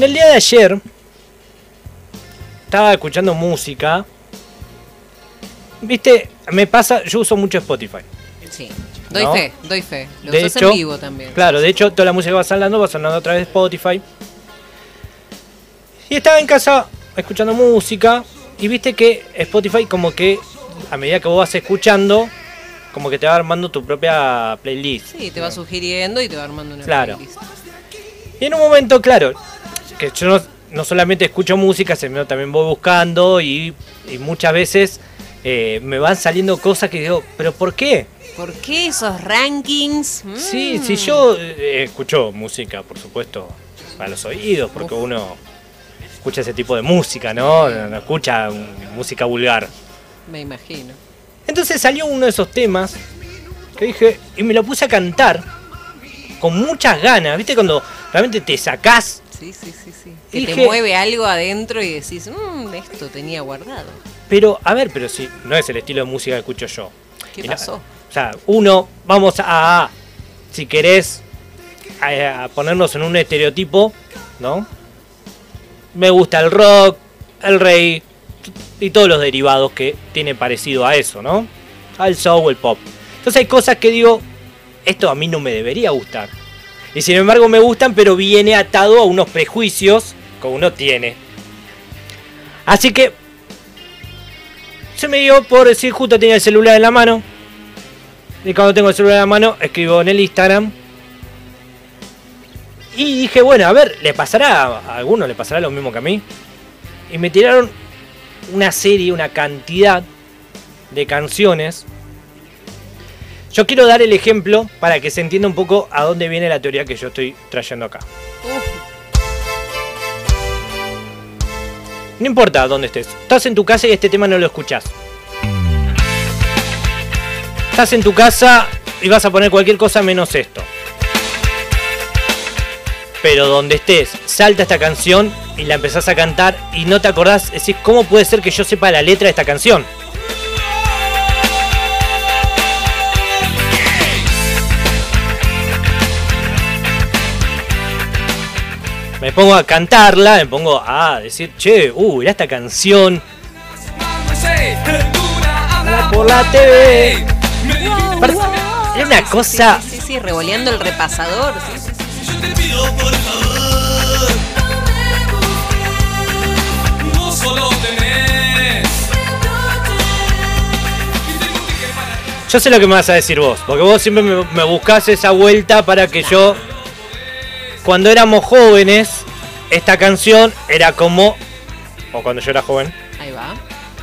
En el día de ayer estaba escuchando música. Viste, me pasa, yo uso mucho Spotify. Sí. Doy ¿No? fe, doy fe. Lo De usas hecho, en vivo también. Claro, de hecho, toda la música que va sonando va sonando a través de Spotify. Y estaba en casa escuchando música. Y viste que Spotify, como que a medida que vos vas escuchando, como que te va armando tu propia playlist. Sí, te va sugiriendo y te va armando una Claro. playlist. Y en un momento, claro, que yo no, no solamente escucho música, sino también voy buscando y, y muchas veces eh, me van saliendo cosas que digo, ¿pero por qué? ¿Por qué esos rankings? Sí, Mm. si yo eh, escucho música, por supuesto, para los oídos, porque Uf. uno escucha ese tipo de música, ¿no? No, escucha música vulgar. Me imagino. Entonces salió uno de esos temas que dije, y me lo puse a cantar con muchas ganas, ¿viste? Cuando realmente te sacás Sí, sí, sí, sí. Que te mueve algo adentro y decís, mmm, esto tenía guardado. Pero, a ver, pero si no es el estilo de música que escucho yo. ¿Qué pasó? o sea, uno, vamos a, a- si querés, a, a ponernos en un estereotipo, ¿no? Me gusta el rock, el rey y todos los derivados que tiene parecido a eso, ¿no? Al soul, el pop. Entonces hay cosas que digo, esto a mí no me debería gustar. Y sin embargo me gustan, pero viene atado a unos prejuicios que uno tiene. Así que se me dio por decir, justo tenía el celular en la mano. Y cuando tengo el celular en la mano, escribo en el Instagram. Y dije, bueno, a ver, ¿le pasará a alguno? ¿Le pasará lo mismo que a mí? Y me tiraron una serie, una cantidad de canciones. Yo quiero dar el ejemplo para que se entienda un poco a dónde viene la teoría que yo estoy trayendo acá. No importa dónde estés. Estás en tu casa y este tema no lo escuchás. Estás en tu casa y vas a poner cualquier cosa menos esto. Pero donde estés, salta esta canción y la empezás a cantar y no te acordás, decís, ¿cómo puede ser que yo sepa la letra de esta canción? Me pongo a cantarla, me pongo a decir, che, uh, mirá esta canción. por la TV. Era una cosa. Sí, sí, sí, revoleando el repasador. Yo sé lo que me vas a decir vos, porque vos siempre me, me buscás esa vuelta para que yo, cuando éramos jóvenes, esta canción era como, o cuando yo era joven, Ahí va.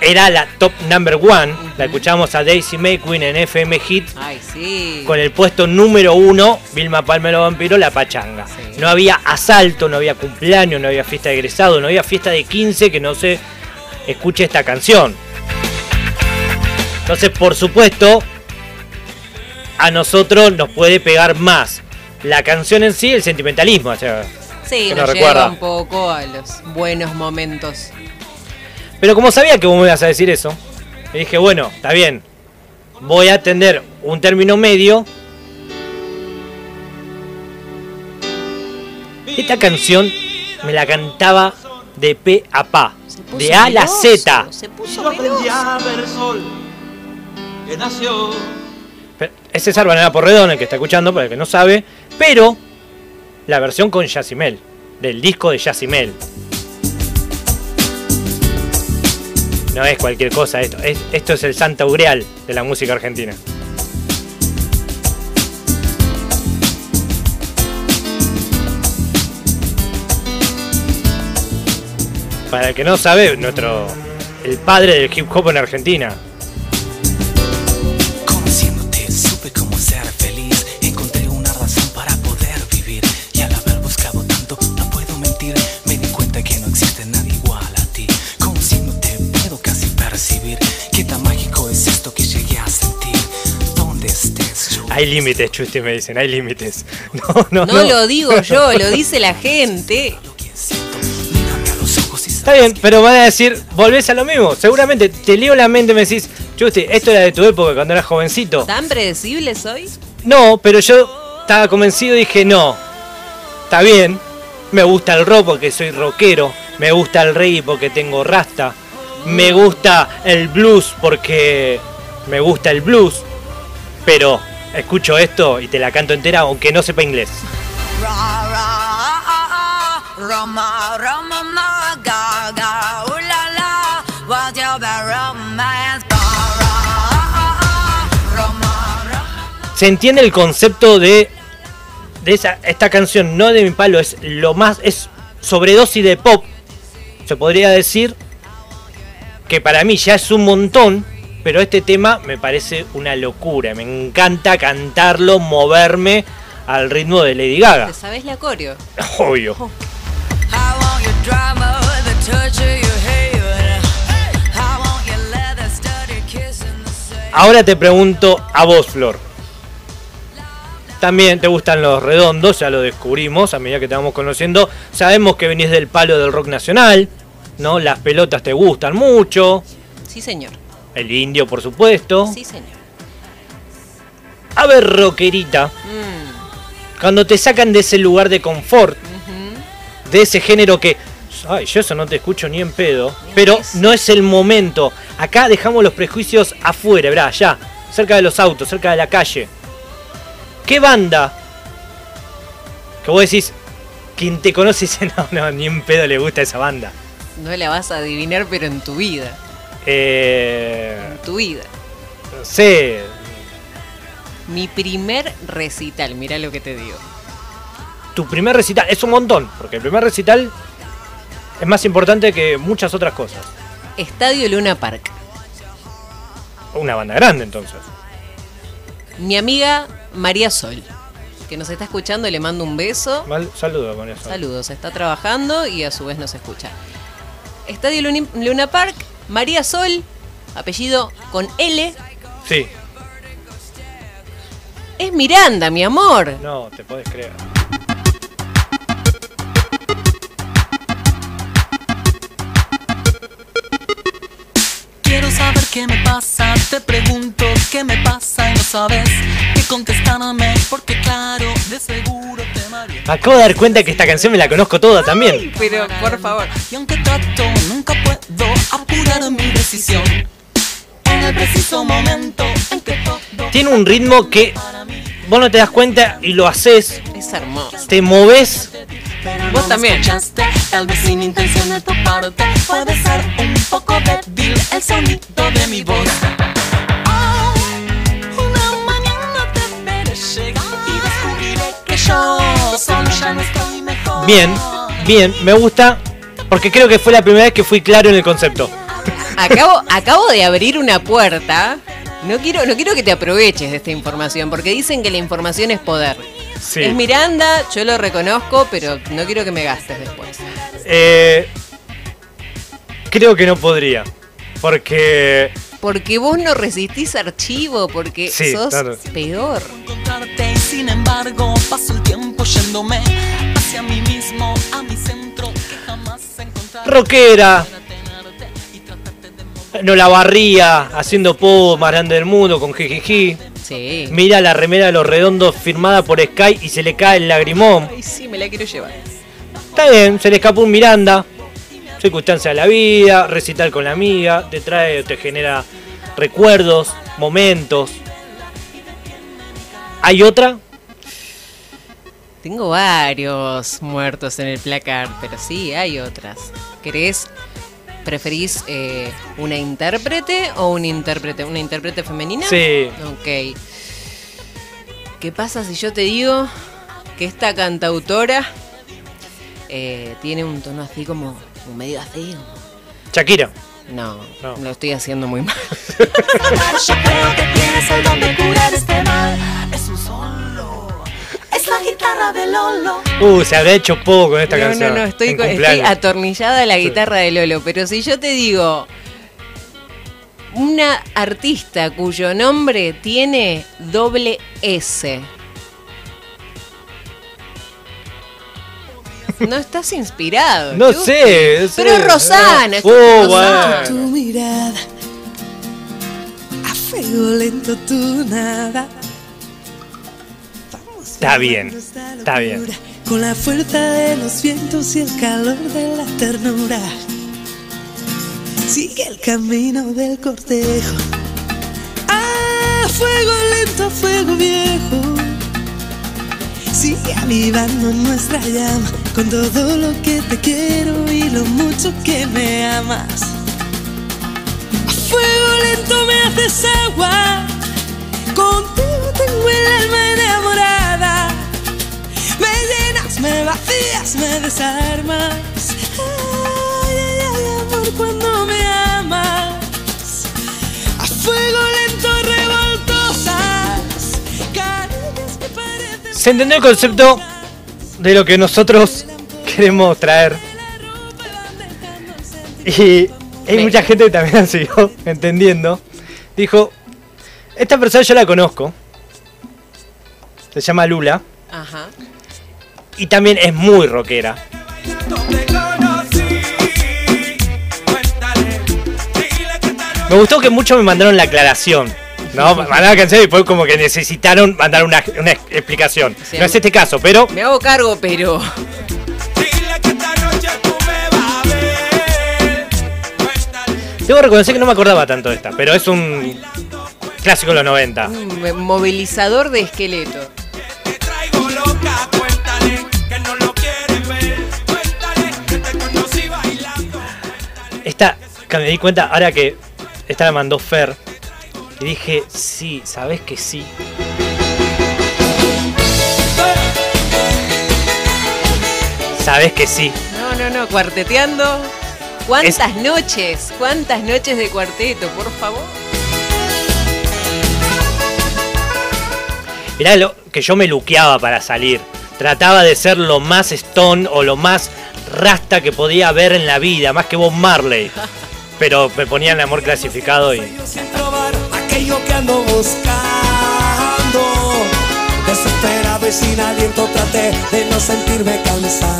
era la top number one. La escuchamos a Daisy May Queen en FM Hit Ay, sí. con el puesto número uno, Vilma Palmero Vampiro, La Pachanga. Sí. No había asalto, no había cumpleaños, no había fiesta de egresado, no había fiesta de 15 que no se escuche esta canción. Entonces, por supuesto, a nosotros nos puede pegar más la canción en sí, el sentimentalismo. O sea, Sí, nos lleva un poco a los buenos momentos. Pero como sabía que vos me ibas a decir eso, le dije, bueno, está bien. Voy a atender un término medio. Esta canción me la cantaba de P a Pa. De A a la Z. Se Y puso yo aprendí a ver el sol que nació. Es César Banana Porredón el que está escuchando, para el que no sabe. Pero la versión con Yacimel. Del disco de Yacimel. No es cualquier cosa esto. Es- esto es el Santa Urial de la música argentina. Para el que no sabe, nuestro. El padre del hip hop en Argentina. Hay límites, Chusti, me dicen, hay límites. No, no, No lo digo yo, lo dice la gente. Está bien, pero van a decir, volvés a lo mismo. Seguramente te leo la mente y me decís, Chusti, esto era de tu época cuando eras jovencito. ¿Tan predecible soy? No, pero yo estaba convencido y dije, no, está bien. Me gusta el rock porque soy rockero. Me gusta el reggae porque tengo rasta. Me gusta el blues porque me gusta el blues. Pero escucho esto y te la canto entera aunque no sepa inglés. Se entiende el concepto de, de esa, esta canción, no de mi palo, es lo más, es sobredosis de pop, se podría decir, que para mí ya es un montón, pero este tema me parece una locura, me encanta cantarlo, moverme al ritmo de Lady Gaga. ¿Te sabes la coreo? Obvio. Ahora te pregunto a vos, Flor. También te gustan los redondos, ya lo descubrimos a medida que te vamos conociendo. Sabemos que venís del palo del rock nacional, ¿no? Las pelotas te gustan mucho. Sí, señor. El indio, por supuesto. Sí, señor. A ver, rockerita. Mm, Cuando te sacan de ese lugar de confort, de ese género que. Ay, yo eso no te escucho ni en pedo. Ni Pero no es el momento. Acá dejamos los prejuicios afuera, verá, allá. Cerca de los autos, cerca de la calle. ¿Qué banda? Que vos decís, quien te conoce dice, no, no, ni en pedo le gusta esa banda. No la vas a adivinar, pero en tu vida. Eh. En tu vida. Sé. Mi primer recital, mira lo que te digo. Tu primer recital es un montón, porque el primer recital es más importante que muchas otras cosas. Estadio Luna Park. Una banda grande entonces. Mi amiga María Sol, que nos está escuchando, le mando un beso. Mal, saludos con eso. Saludos, está trabajando y a su vez nos escucha. Estadio Luna Park, María Sol, apellido con L, Sí, es Miranda, mi amor. no, te podés creer. Qué me pasa, te pregunto qué me pasa y no sabes qué contestarme porque claro, de seguro te mareé. Me acabo de dar cuenta que esta canción me la conozco toda también. Pero, por favor. Y aunque trato, nunca puedo apurar mi decisión. En el preciso momento en que todo Tiene un ritmo que vos no te das cuenta y lo haces, Es hermoso. te moves. Pero Vos no también. escuchaste, tal vez sin intención de tu parte Puede ser un poco débil el sonido de mi voz Oh, Una mañana te veré llegar y descubriré que yo solo ya no estoy mejor Bien, bien, me gusta porque creo que fue la primera vez que fui claro en el concepto. Acabo, acabo de abrir una puerta. No quiero, no quiero que te aproveches de esta información, porque dicen que la información es poder. Sí. Es Miranda, yo lo reconozco, pero no quiero que me gastes después. Eh, creo que no podría. Porque Porque vos no resistís archivo, porque Sí, sos claro. peor. encontrarte y sin embargo paso el tiempo yéndome hacia mí mismo, a mi centro que jamás encontraré rockera, no la barría, haciendo pop más grande del mundo con jijiji. Sí. Mira la remera de los redondos firmada por Sky y se le cae el lagrimón. Ay, sí, me la quiero llevar. Está bien, se le escapó un Miranda. Circunstancia de la vida, recital con la amiga, te trae, te genera recuerdos, momentos. ¿Hay otra? Tengo varios muertos en el placar, pero sí, hay otras. ¿Querés, preferís eh, una intérprete o un intérprete? ¿Una intérprete femenina? Sí. Ok. ¿Qué pasa si yo te digo que esta cantautora eh, tiene un tono así como, como medio así? Shakira. No, No. lo estoy haciendo muy mal. Yo creo que tienes el don de curar este mal. Es guitarra de Lolo. Uh, se habrá hecho poco con esta no, canción. no, no, estoy, con- estoy atornillada a la guitarra de Lolo. Pero si yo te digo una artista cuyo nombre tiene doble S. No estás inspirado. No sé. Pero es Rosana. es Oh, Rosana. bueno. tu mirada, a fuego lento tu nada. Está bien, está bien. con la fuerza de los vientos y el calor de la ternura. Sigue el camino del cortejo. A fuego lento, fuego viejo. Sigue avivando nuestra llama con todo lo que te quiero y lo mucho que me amas. A fuego lento me haces agua. Contigo tengo el alma enamorada. Me vacías, me desarmas. Ay, ay, ay, amor, cuando me amas. A fuego lento, revoltosas. Que parecen. Se entendió el concepto de lo que nosotros queremos traer. Y hay mucha gente que también la siguió entendiendo. Dijo, esta persona yo la conozco. Se llama Lula. Ajá. Y también es muy rockera. Me gustó que muchos me mandaron la aclaración. No, mandaron la canción y después como que necesitaron mandar una, una explicación. No es este caso, pero Me hago cargo, pero debo reconocer que no me acordaba tanto de esta. Pero es un clásico de los 90. un movilizador de esqueleto. Esta, que me di cuenta, ahora que esta la mandó Fer, y dije, sí, sabes que sí. Sabes que sí. No, no, no, cuarteteando. ¿Cuántas noches? ¿Cuántas noches de cuarteto, por favor? Mirá lo que yo me luqueaba para salir. Trataba de ser lo más stone o lo más rasta que podía haber en la vida, más que Bob Marley. Pero me ponían amor clasificado y. Aquello que ando buscando. Desesperado y sin aliento traté de no sentirme cansado.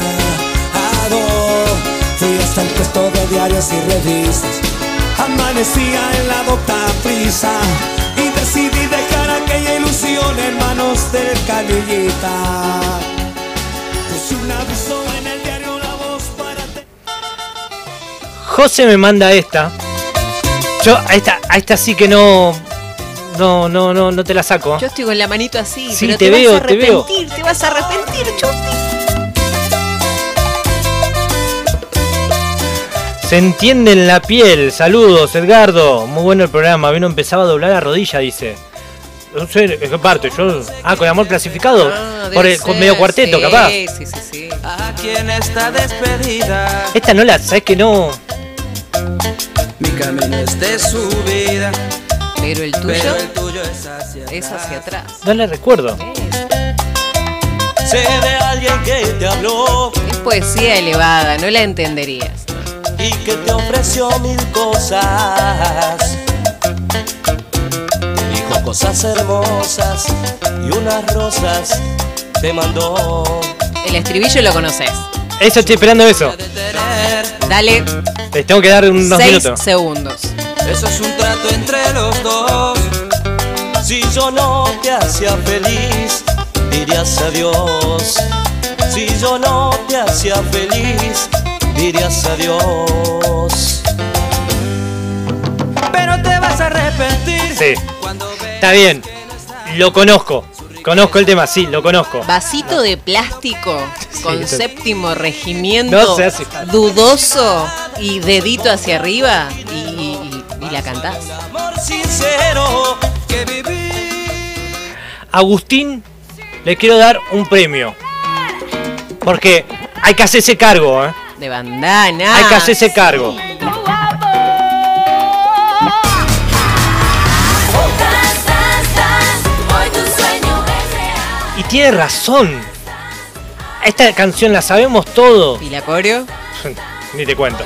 Fui hasta el puesto de diarios y revistas. Amanecía en la docta prisa. Decidí dejar aquella ilusión en manos del canillita. Puse un aviso en el diario La Voz para... te- José me manda esta. Yo a esta, a esta sí que no. No, no, no, no te la saco. Yo estoy con la manito así, Sí, pero te te, veo, vas a te veo. arrepentir, te vas a arrepentir, Chuti. Se entiende en la piel. Saludos, Edgardo. Muy bueno el programa. Vino empezaba a doblar la rodilla, dice. No sé, ¿en qué parte? Yo. Ah, con amor clasificado. Ah, Por el- con medio cuarteto, sí, capaz. Sí, sí, sí. A quien está despedida. Esta no la, ¿sabes que no? Mi camino es de subida. Pero el tuyo Pero el tuyo es hacia es hacia atrás. No la recuerdo. Sé de alguien que te habló Es poesía elevada, no la entenderías. Y que te ofreció mil cosas. Dijo cosas hermosas y unas rosas te mandó. El estribillo lo conoces. Eso estoy esperando eso. Dale Les tengo que dar unos seis minutos. segundos. Eso es un trato entre los dos. Si yo no te hacía feliz, dirías adiós. Si yo no te hacía feliz, dirías adiós. Pero te vas a arrepentir. Sí. Está bien. Lo conozco. Conozco el tema, sí, lo conozco. Vasito de plástico con séptimo regimiento No falta. dudoso y dedito hacia arriba y, y- y la cantás. Amor sincero, que viví. Agustín, le quiero dar un premio. Porque hay que hacerse cargo, ¿eh? De bandana. Hay que hacerse cargo. Y tiene razón. Esta canción la sabemos todo. ¿Y la coreo? Ni te cuento.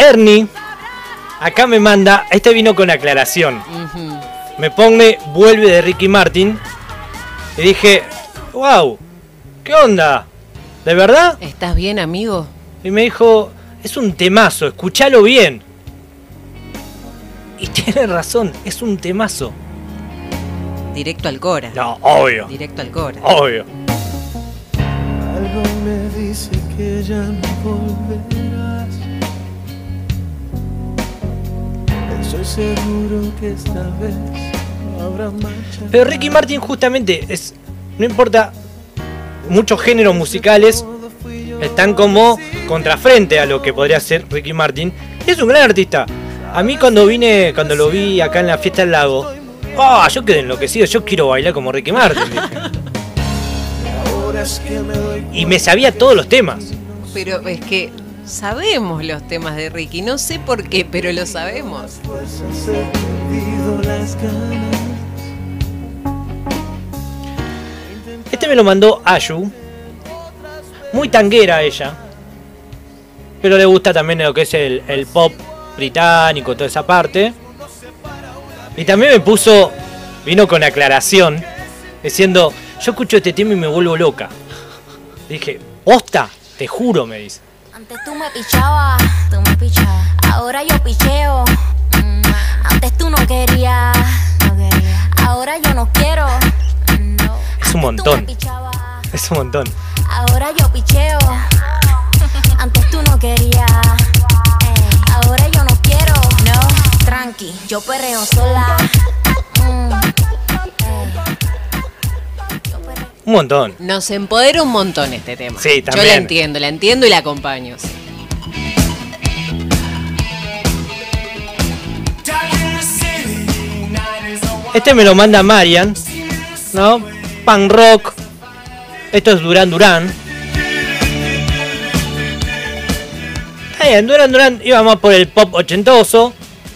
Ernie, acá me manda, este vino con aclaración. Me pone Vuelve de Ricky Martin. Y dije, wow, ¿qué onda? ¿De verdad? ¿Estás bien, amigo? Y me dijo, es un temazo, escúchalo bien. Y tiene razón, es un temazo. Directo al Cora. No, obvio, Directo al Cora. obvio. Algo me dice que ya no volverás. Estoy seguro que esta vez no habrá marcha. Pero Ricky Martin justamente es, no importa, muchos géneros musicales están como contrafrente a lo que podría ser Ricky Martin. Es un gran artista. A mí cuando vine, cuando lo vi acá en la fiesta del lago, ah, yo quedé enloquecido, yo quiero bailar como Ricky Martin. Y me sabía todos los temas. Pero es que sabemos los temas de Ricky. No sé por qué, pero lo sabemos. Este me lo mandó Ayu. Muy tanguera ella. Pero le gusta también lo que es el pop británico, toda esa parte. Y también me puso, vino con aclaración, diciendo, yo escucho este tema y me vuelvo loca. Dije, posta, te juro, me dice. Antes tú me pichabas, tú me pichabas. Ahora yo picheo. Mm, Antes tú no querías, no quería. Ahora yo no quiero. Mm, no. Es un montón. Es un montón. Ahora yo picheo. Antes tú no querías. Ahora yo no quiero. No, tranqui, yo perreo sola. Mm, Un montón. Nos empodera un montón este tema. Sí, Yo la también. entiendo, la entiendo y la acompaño. sí. Este me lo manda Marian, ¿no? Pan rock. Esto es Duran Duran. Está bien, Duran Duran iba más por el pop ochentoso.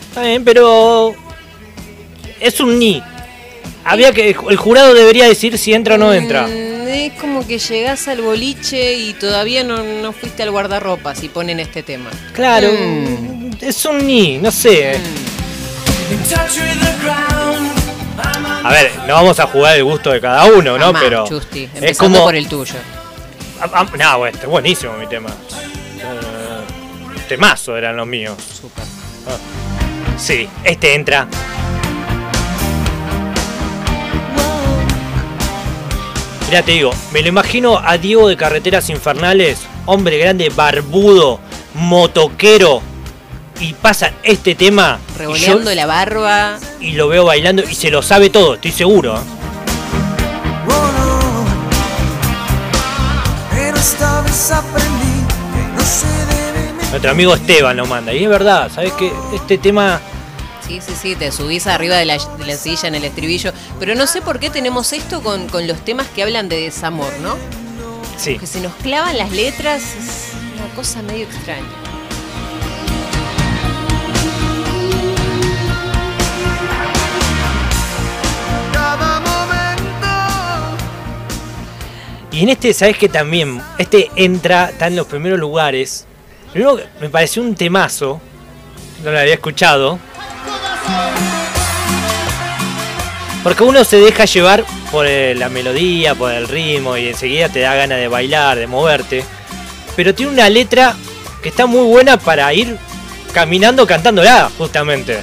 Está bien, pero. Es un ni. Había que. El jurado debería decir si entra o no entra. Mm, es como que llegás al boliche y todavía no, no fuiste al guardarropa si ponen este tema. Claro. Mm. Es un ni, no sé. A ver, no vamos a jugar el gusto de cada uno, ¿no? Pero. Es como. por el tuyo. Ah, ah, No, este es buenísimo mi tema. Eh, temazo eran los míos. Súper. Sí, este entra. Mira, te digo, me lo imagino a Diego de Carreteras Infernales, hombre grande, barbudo, motoquero, y pasa este tema yo- Revoleando la barba. y lo veo bailando y se lo sabe todo, estoy seguro. ¿eh? Que. Nuestro amigo Esteban lo manda, y es verdad, ¿sabes qué? Este tema Sí, sí, sí, te subís arriba de la, de la silla en el estribillo. Pero no sé por qué tenemos esto con, con los temas que hablan de desamor, ¿no? Sí. Que se nos clavan las letras, es una cosa medio extraña. Y en este, ¿sabes que también? Este entra, está en los primeros lugares. Primero que me pareció un temazo. No lo había escuchado. Porque uno se deja llevar por eh, la melodía, por el ritmo y enseguida te da ganas de bailar, de moverte. Pero tiene una letra que está muy buena para ir caminando cantándola, justamente.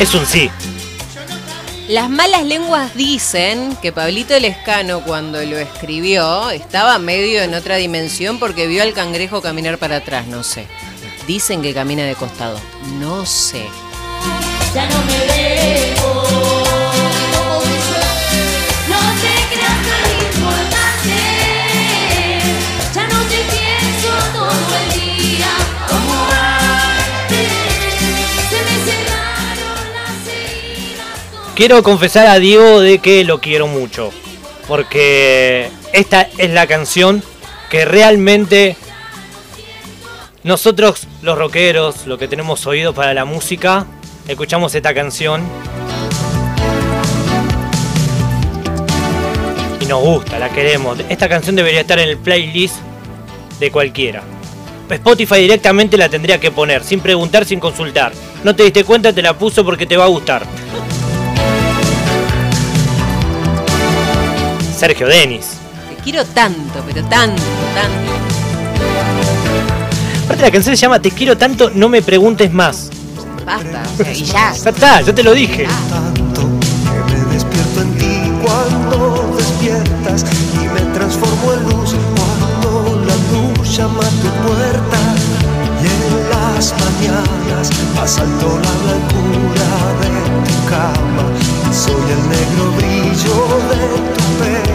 Es un sí. Las malas lenguas dicen que Pablito Lescano cuando lo escribió estaba medio en otra dimensión porque vio al cangrejo caminar para atrás, no sé. Dicen que camina de costado, no sé. ya no me dejo Quiero confesar a Diego de que lo quiero mucho. Porque esta es la canción que realmente nosotros los rockeros, los que tenemos oído para la música, escuchamos esta canción y nos gusta, la queremos. Esta canción debería estar en el playlist de cualquiera. Spotify directamente la tendría que poner, sin preguntar, sin consultar. No te diste cuenta, te la puso porque te va a gustar. Sergio Denis. Te quiero tanto, pero tanto, tanto. Aparte la canción se llama Te quiero tanto, no me preguntes más. Basta, o sea, y ya. Ya está, yo te lo dije. tanto que me despierto en ti cuando despiertas y me transformo en luz cuando la luz llama a tu puerta y en las mañanas asalto la blancura de tu cama y soy el negro brillo de tu pelo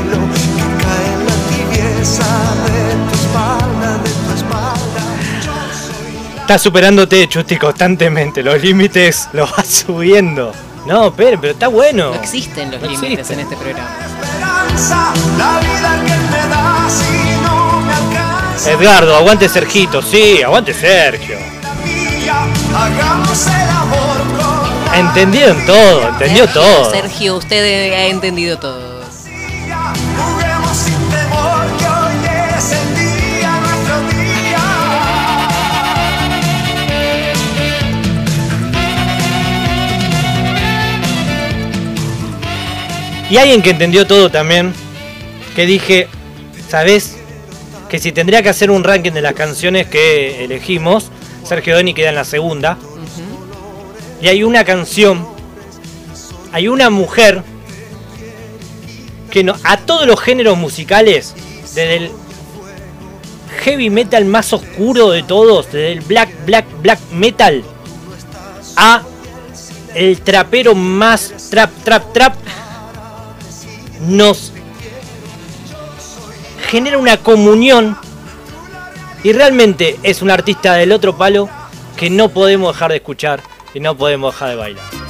Estás superándote, Chusti, constantemente. Los límites los vas subiendo. No, pero, pero está bueno. No existen los No límites existen. en este programa. Esperanza, la vida que me das y no me alcanza. Edgardo, aguante Sergito. Sí, aguante Sergio. Entendieron todo, entendió todo. Sergio, usted ha entendido todo. Y alguien que entendió todo también, que dije, ¿sabes? Que si tendría que hacer un ranking de las canciones que elegimos, Sergio Deni queda en la segunda. Y hay una canción, hay una mujer que no, a todos los géneros musicales, desde el heavy metal más oscuro de todos, desde el black, black, black metal, a el trapero más trap, trap, trap, nos genera una comunión y realmente es un artista del otro palo que no podemos dejar de escuchar y no podemos dejar de bailar.